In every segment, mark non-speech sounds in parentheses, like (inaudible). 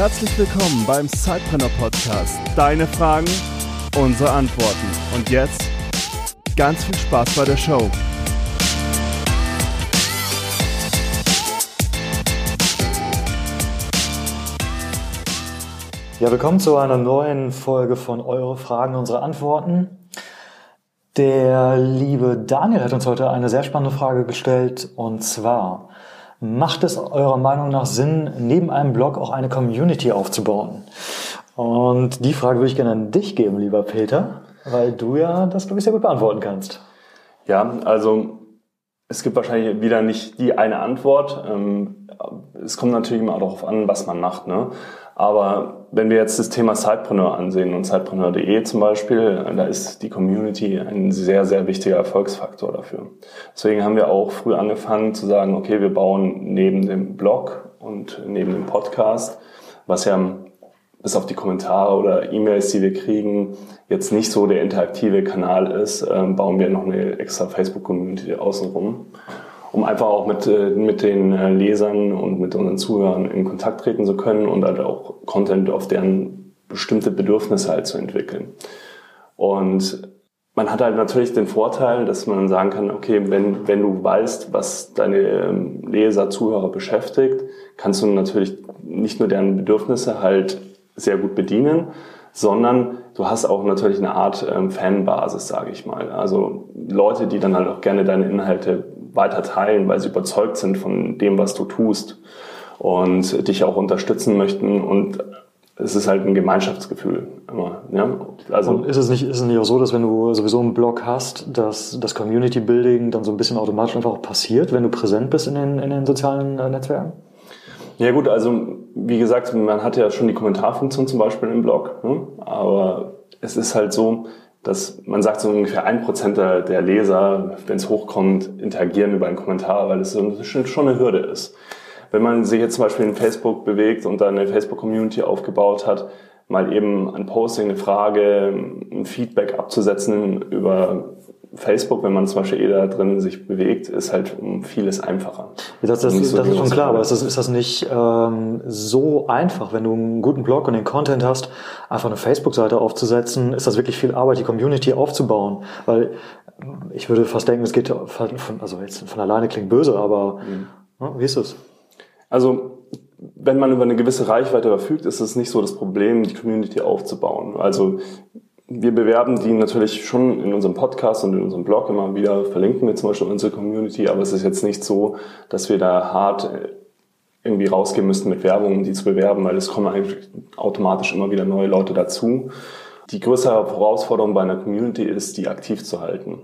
Herzlich willkommen beim Sidepreneur Podcast. Deine Fragen, unsere Antworten. Und jetzt ganz viel Spaß bei der Show. Ja, willkommen zu einer neuen Folge von Eure Fragen, unsere Antworten. Der liebe Daniel hat uns heute eine sehr spannende Frage gestellt und zwar, macht es eurer Meinung nach Sinn, neben einem Blog auch eine Community aufzubauen? Und die Frage würde ich gerne an dich geben, lieber Peter, weil du ja das, glaube ich, sehr gut beantworten kannst. Ja, also es gibt wahrscheinlich wieder nicht die eine Antwort. Ähm, es kommt natürlich immer darauf an, was man macht. Ne? Aber wenn wir jetzt das Thema Sidepreneur ansehen und Sidepreneur.de zum Beispiel, da ist die Community ein sehr, sehr wichtiger Erfolgsfaktor dafür. Deswegen haben wir auch früh angefangen zu sagen, okay, wir bauen neben dem Blog und neben dem Podcast, was ja bis auf die Kommentare oder E-Mails, die wir kriegen, jetzt nicht so der interaktive Kanal ist, ähm, bauen wir noch eine extra Facebook-Community außenrum um einfach auch mit, äh, mit den äh, Lesern und mit unseren Zuhörern in Kontakt treten zu können und halt auch Content auf deren bestimmte Bedürfnisse halt zu entwickeln. Und man hat halt natürlich den Vorteil, dass man sagen kann, okay, wenn, wenn du weißt, was deine ähm, Leser, Zuhörer beschäftigt, kannst du natürlich nicht nur deren Bedürfnisse halt sehr gut bedienen, sondern du hast auch natürlich eine Art ähm, Fanbasis, sage ich mal. Also Leute, die dann halt auch gerne deine Inhalte weiter teilen, weil sie überzeugt sind von dem, was du tust und dich auch unterstützen möchten und es ist halt ein Gemeinschaftsgefühl immer. Ja? Also und ist es nicht, ist es nicht auch so, dass wenn du sowieso einen Blog hast, dass das Community Building dann so ein bisschen automatisch einfach auch passiert, wenn du präsent bist in den, in den sozialen äh, Netzwerken? Ja gut, also wie gesagt, man hat ja schon die Kommentarfunktion zum Beispiel im Blog, ne? aber es ist halt so, dass man sagt, so ungefähr ein Prozent der, Leser, wenn es hochkommt, interagieren über einen Kommentar, weil es schon eine Hürde ist. Wenn man sich jetzt zum Beispiel in Facebook bewegt und da eine Facebook-Community aufgebaut hat, mal eben ein Posting, eine Frage, ein Feedback abzusetzen über Facebook, wenn man zum Beispiel eh da drin sich bewegt, ist halt um vieles einfacher. Das, das, so das ist schon klar, aber ist das, ist das nicht ähm, so einfach, wenn du einen guten Blog und den Content hast, einfach eine Facebook-Seite aufzusetzen? Ist das wirklich viel Arbeit, die Community aufzubauen? Weil ich würde fast denken, es geht von, also jetzt von alleine klingt böse, aber mhm. ja, wie ist es? Also wenn man über eine gewisse Reichweite verfügt, ist es nicht so das Problem, die Community aufzubauen. Also wir bewerben die natürlich schon in unserem Podcast und in unserem Blog immer wieder, verlinken wir zum Beispiel unsere Community, aber es ist jetzt nicht so, dass wir da hart äh, irgendwie rausgehen müssten mit Werbung, um die zu bewerben, weil es kommen eigentlich automatisch immer wieder neue Leute dazu. Die größere Herausforderung bei einer Community ist, die aktiv zu halten.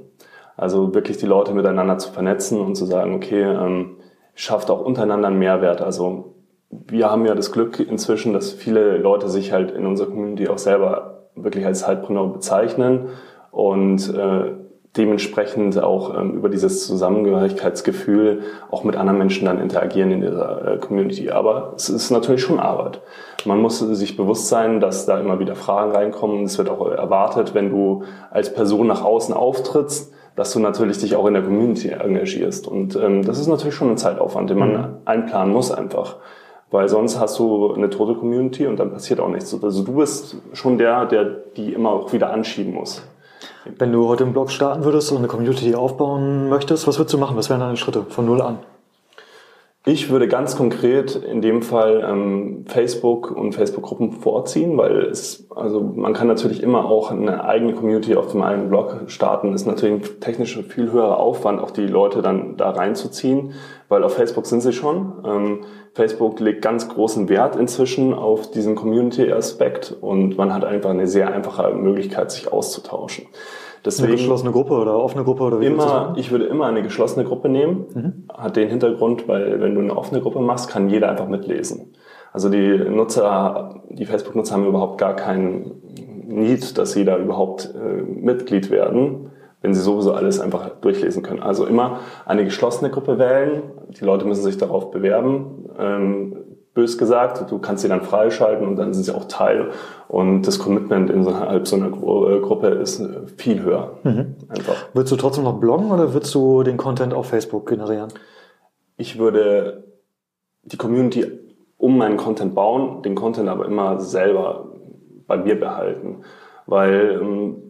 Also wirklich die Leute miteinander zu vernetzen und zu sagen, okay, ähm, schafft auch untereinander einen Mehrwert. Also wir haben ja das Glück inzwischen, dass viele Leute sich halt in unserer Community auch selber wirklich als Zeitpreneur bezeichnen und äh, dementsprechend auch ähm, über dieses Zusammengehörigkeitsgefühl auch mit anderen Menschen dann interagieren in dieser äh, Community. Aber es ist natürlich schon Arbeit. Man muss sich bewusst sein, dass da immer wieder Fragen reinkommen. Es wird auch erwartet, wenn du als Person nach außen auftrittst, dass du natürlich dich auch in der Community engagierst. Und ähm, das ist natürlich schon ein Zeitaufwand, den man mhm. einplanen muss einfach weil sonst hast du eine tote Community und dann passiert auch nichts. Also du bist schon der, der die immer auch wieder anschieben muss. Wenn du heute einen Blog starten würdest und eine Community aufbauen möchtest, was würdest du machen? Was wären deine Schritte von null an? Ich würde ganz konkret in dem Fall ähm, Facebook und Facebook-Gruppen vorziehen, weil es, also man kann natürlich immer auch eine eigene Community auf dem eigenen Blog starten. Ist natürlich ein technisch viel höherer Aufwand, auch die Leute dann da reinzuziehen, weil auf Facebook sind sie schon. Ähm, Facebook legt ganz großen Wert inzwischen auf diesen Community-Aspekt und man hat einfach eine sehr einfache Möglichkeit, sich auszutauschen. Deswegen eine geschlossene Gruppe oder offene Gruppe oder wie immer, Ich würde immer eine geschlossene Gruppe nehmen. Mhm. Hat den Hintergrund, weil wenn du eine offene Gruppe machst, kann jeder einfach mitlesen. Also die Nutzer, die Facebook-Nutzer haben überhaupt gar keinen Need, dass sie da überhaupt äh, Mitglied werden, wenn sie sowieso alles einfach durchlesen können. Also immer eine geschlossene Gruppe wählen. Die Leute müssen sich darauf bewerben. Ähm, bös gesagt, du kannst sie dann freischalten und dann sind sie auch Teil und das Commitment innerhalb so einer äh, Gruppe ist äh, viel höher. Mhm. Einfach. Würdest du trotzdem noch bloggen oder würdest du den Content auf Facebook generieren? Ich würde die Community um meinen Content bauen, den Content aber immer selber bei mir behalten. Weil ähm,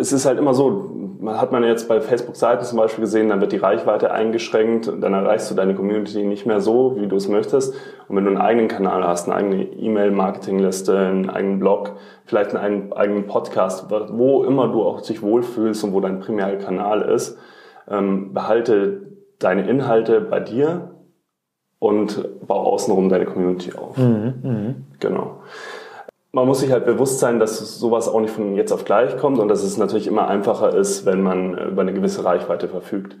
es ist halt immer so, man hat man jetzt bei Facebook-Seiten zum Beispiel gesehen, dann wird die Reichweite eingeschränkt, dann erreichst du deine Community nicht mehr so, wie du es möchtest. Und wenn du einen eigenen Kanal hast, eine eigene E-Mail-Marketing-Liste, einen eigenen Blog, vielleicht einen eigenen Podcast, wo immer du auch dich wohlfühlst und wo dein primärer Kanal ist, ähm, behalte deine Inhalte bei dir und bau außenrum deine Community auf. Mhm, mh. Genau man muss sich halt bewusst sein, dass sowas auch nicht von jetzt auf gleich kommt und dass es natürlich immer einfacher ist, wenn man über eine gewisse Reichweite verfügt.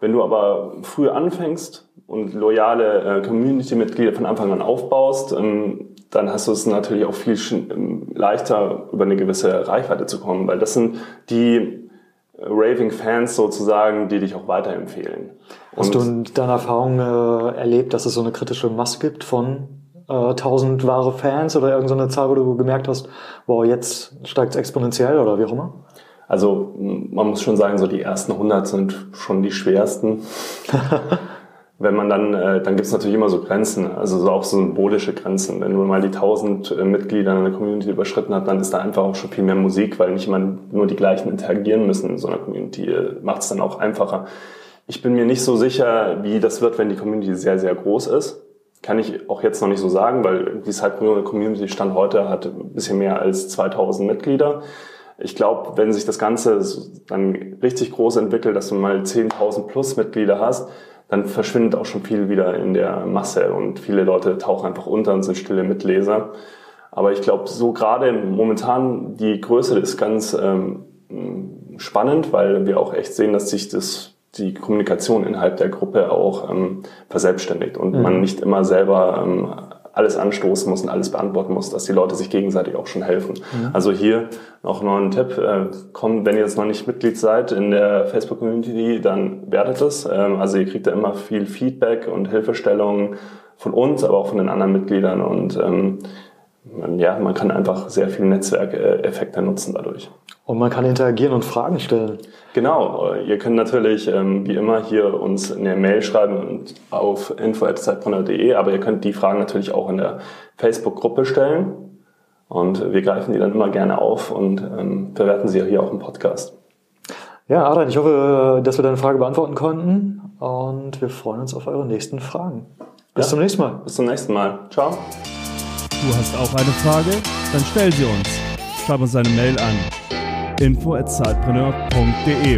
Wenn du aber früh anfängst und loyale äh, Community-Mitglieder von Anfang an aufbaust, ähm, dann hast du es natürlich auch viel ähm, leichter, über eine gewisse Reichweite zu kommen, weil das sind die Raving-Fans sozusagen, die dich auch weiterempfehlen. Hast und du in deiner Erfahrung äh, erlebt, dass es so eine kritische Masse gibt von äh, 1000 wahre Fans oder irgendeine Zahl, wo du gemerkt hast, wow, jetzt steigt es exponentiell oder wie auch immer? Also man muss schon sagen, so die ersten 100 sind schon die schwersten. (laughs) Wenn man dann, äh, dann gibt es natürlich immer so Grenzen, also so auch so symbolische Grenzen. Wenn man mal die 1000 äh, Mitglieder in einer Community überschritten hat, dann ist da einfach auch schon viel mehr Musik, weil nicht immer nur die gleichen interagieren müssen in so einer Community. Äh, Macht es dann auch einfacher. Ich bin mir nicht so sicher, wie das wird, wenn die Community sehr, sehr groß ist kann ich auch jetzt noch nicht so sagen, weil die Sidepreneur Community Stand heute hat ein bisschen mehr als 2000 Mitglieder. Ich glaube, wenn sich das Ganze dann richtig groß entwickelt, dass du mal 10.000 plus Mitglieder hast, dann verschwindet auch schon viel wieder in der Masse und viele Leute tauchen einfach unter und sind stille Mitleser. Aber ich glaube, so gerade momentan die Größe ist ganz ähm, spannend, weil wir auch echt sehen, dass sich das die Kommunikation innerhalb der Gruppe auch ähm, verselbstständigt und mhm. man nicht immer selber ähm, alles anstoßen muss und alles beantworten muss, dass die Leute sich gegenseitig auch schon helfen. Mhm. Also hier noch noch ein Tipp, äh, kommt, wenn ihr jetzt noch nicht Mitglied seid in der Facebook-Community, dann werdet es. Ähm, also ihr kriegt da immer viel Feedback und Hilfestellungen von uns, aber auch von den anderen Mitgliedern und ähm, ja, man kann einfach sehr viele Netzwerkeffekte nutzen dadurch. Und man kann interagieren und Fragen stellen. Genau, ihr könnt natürlich ähm, wie immer hier uns eine Mail schreiben und auf info.zeitbrunner.de, aber ihr könnt die Fragen natürlich auch in der Facebook-Gruppe stellen und wir greifen die dann immer gerne auf und ähm, verwerten sie hier auch im Podcast. Ja, Adrian, ich hoffe, dass wir deine Frage beantworten konnten und wir freuen uns auf eure nächsten Fragen. Bis ja. zum nächsten Mal. Bis zum nächsten Mal. Ciao. Du hast auch eine Frage? Dann stell sie uns. Schreib uns eine Mail an info@zeitpreneur.de